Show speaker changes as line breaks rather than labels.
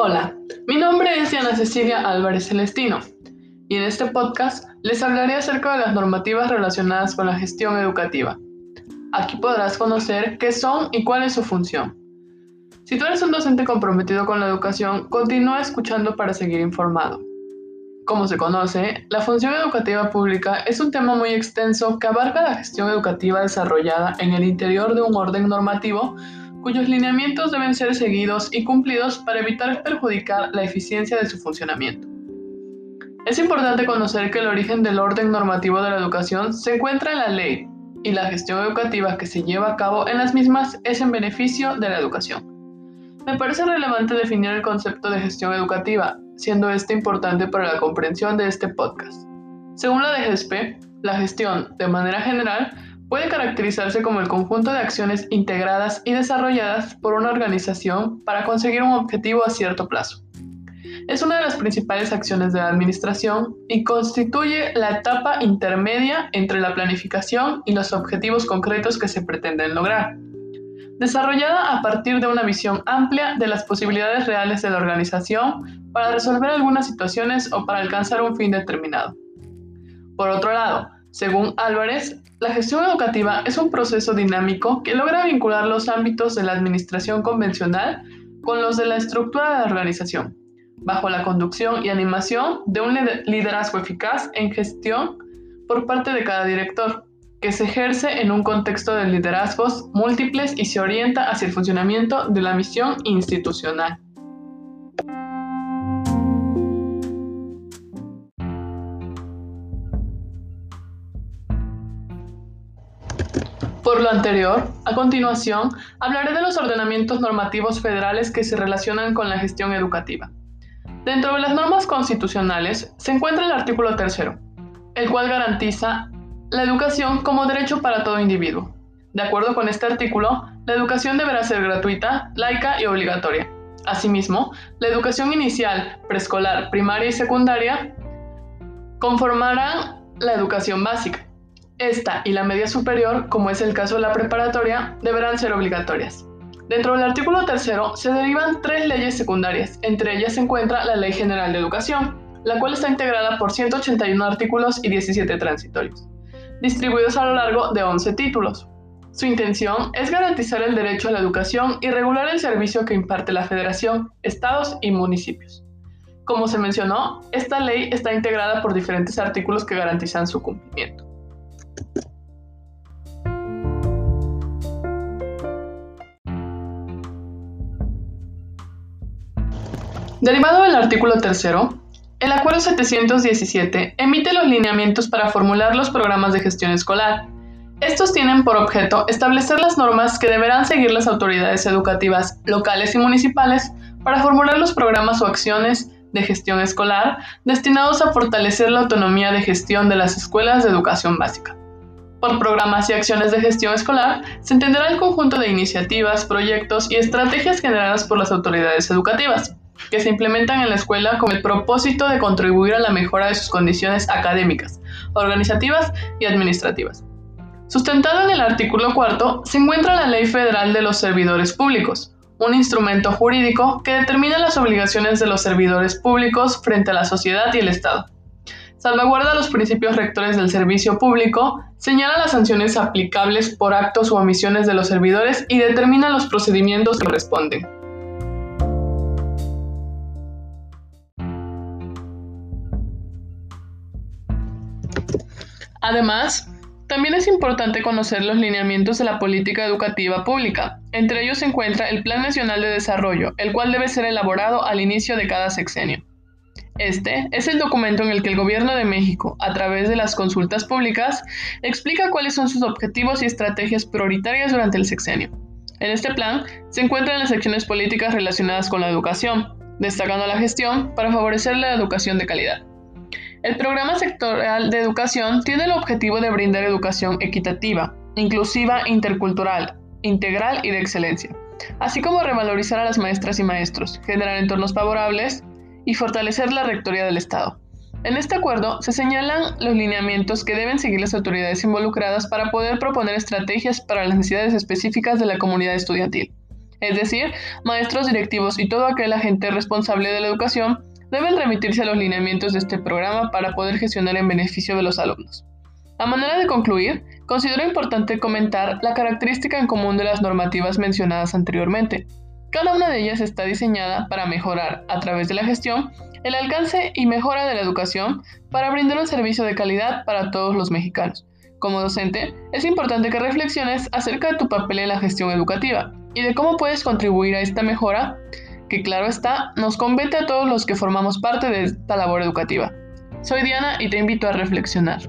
Hola, mi nombre es Diana Cecilia Álvarez Celestino y en este podcast les hablaré acerca de las normativas relacionadas con la gestión educativa. Aquí podrás conocer qué son y cuál es su función. Si tú eres un docente comprometido con la educación, continúa escuchando para seguir informado. Como se conoce, la función educativa pública es un tema muy extenso que abarca la gestión educativa desarrollada en el interior de un orden normativo cuyos lineamientos deben ser seguidos y cumplidos para evitar perjudicar la eficiencia de su funcionamiento. Es importante conocer que el origen del orden normativo de la educación se encuentra en la ley y la gestión educativa que se lleva a cabo en las mismas es en beneficio de la educación. Me parece relevante definir el concepto de gestión educativa, siendo este importante para la comprensión de este podcast. Según la DGSP, la gestión, de manera general, puede caracterizarse como el conjunto de acciones integradas y desarrolladas por una organización para conseguir un objetivo a cierto plazo. Es una de las principales acciones de la administración y constituye la etapa intermedia entre la planificación y los objetivos concretos que se pretenden lograr desarrollada a partir de una visión amplia de las posibilidades reales de la organización para resolver algunas situaciones o para alcanzar un fin determinado. Por otro lado, según Álvarez, la gestión educativa es un proceso dinámico que logra vincular los ámbitos de la administración convencional con los de la estructura de la organización, bajo la conducción y animación de un liderazgo eficaz en gestión por parte de cada director, que se ejerce en un contexto de liderazgos múltiples y se orienta hacia el funcionamiento de la misión institucional. Por lo anterior, a continuación, hablaré de los ordenamientos normativos federales que se relacionan con la gestión educativa. Dentro de las normas constitucionales se encuentra el artículo tercero, el cual garantiza la educación como derecho para todo individuo. De acuerdo con este artículo, la educación deberá ser gratuita, laica y obligatoria. Asimismo, la educación inicial, preescolar, primaria y secundaria conformarán la educación básica. Esta y la media superior, como es el caso de la preparatoria, deberán ser obligatorias. Dentro del artículo tercero se derivan tres leyes secundarias, entre ellas se encuentra la Ley General de Educación, la cual está integrada por 181 artículos y 17 transitorios distribuidos a lo largo de 11 títulos. Su intención es garantizar el derecho a la educación y regular el servicio que imparte la Federación, estados y municipios. Como se mencionó, esta ley está integrada por diferentes artículos que garantizan su cumplimiento. Derivado del artículo tercero, el Acuerdo 717 emite los lineamientos para formular los programas de gestión escolar. Estos tienen por objeto establecer las normas que deberán seguir las autoridades educativas locales y municipales para formular los programas o acciones de gestión escolar destinados a fortalecer la autonomía de gestión de las escuelas de educación básica. Por programas y acciones de gestión escolar se entenderá el conjunto de iniciativas, proyectos y estrategias generadas por las autoridades educativas que se implementan en la escuela con el propósito de contribuir a la mejora de sus condiciones académicas, organizativas y administrativas. Sustentado en el artículo cuarto se encuentra la Ley Federal de los Servidores Públicos, un instrumento jurídico que determina las obligaciones de los servidores públicos frente a la sociedad y el Estado. Salvaguarda los principios rectores del servicio público, señala las sanciones aplicables por actos o omisiones de los servidores y determina los procedimientos que corresponden. Además, también es importante conocer los lineamientos de la política educativa pública. Entre ellos se encuentra el Plan Nacional de Desarrollo, el cual debe ser elaborado al inicio de cada sexenio. Este es el documento en el que el Gobierno de México, a través de las consultas públicas, explica cuáles son sus objetivos y estrategias prioritarias durante el sexenio. En este plan se encuentran las acciones políticas relacionadas con la educación, destacando la gestión para favorecer la educación de calidad. El programa sectorial de educación tiene el objetivo de brindar educación equitativa, inclusiva, intercultural, integral y de excelencia, así como revalorizar a las maestras y maestros, generar entornos favorables y fortalecer la rectoría del Estado. En este acuerdo se señalan los lineamientos que deben seguir las autoridades involucradas para poder proponer estrategias para las necesidades específicas de la comunidad estudiantil. Es decir, maestros directivos y todo aquel agente responsable de la educación deben remitirse a los lineamientos de este programa para poder gestionar en beneficio de los alumnos. A manera de concluir, considero importante comentar la característica en común de las normativas mencionadas anteriormente. Cada una de ellas está diseñada para mejorar, a través de la gestión, el alcance y mejora de la educación para brindar un servicio de calidad para todos los mexicanos. Como docente, es importante que reflexiones acerca de tu papel en la gestión educativa y de cómo puedes contribuir a esta mejora que claro está, nos compete a todos los que formamos parte de esta labor educativa. Soy Diana y te invito a reflexionar.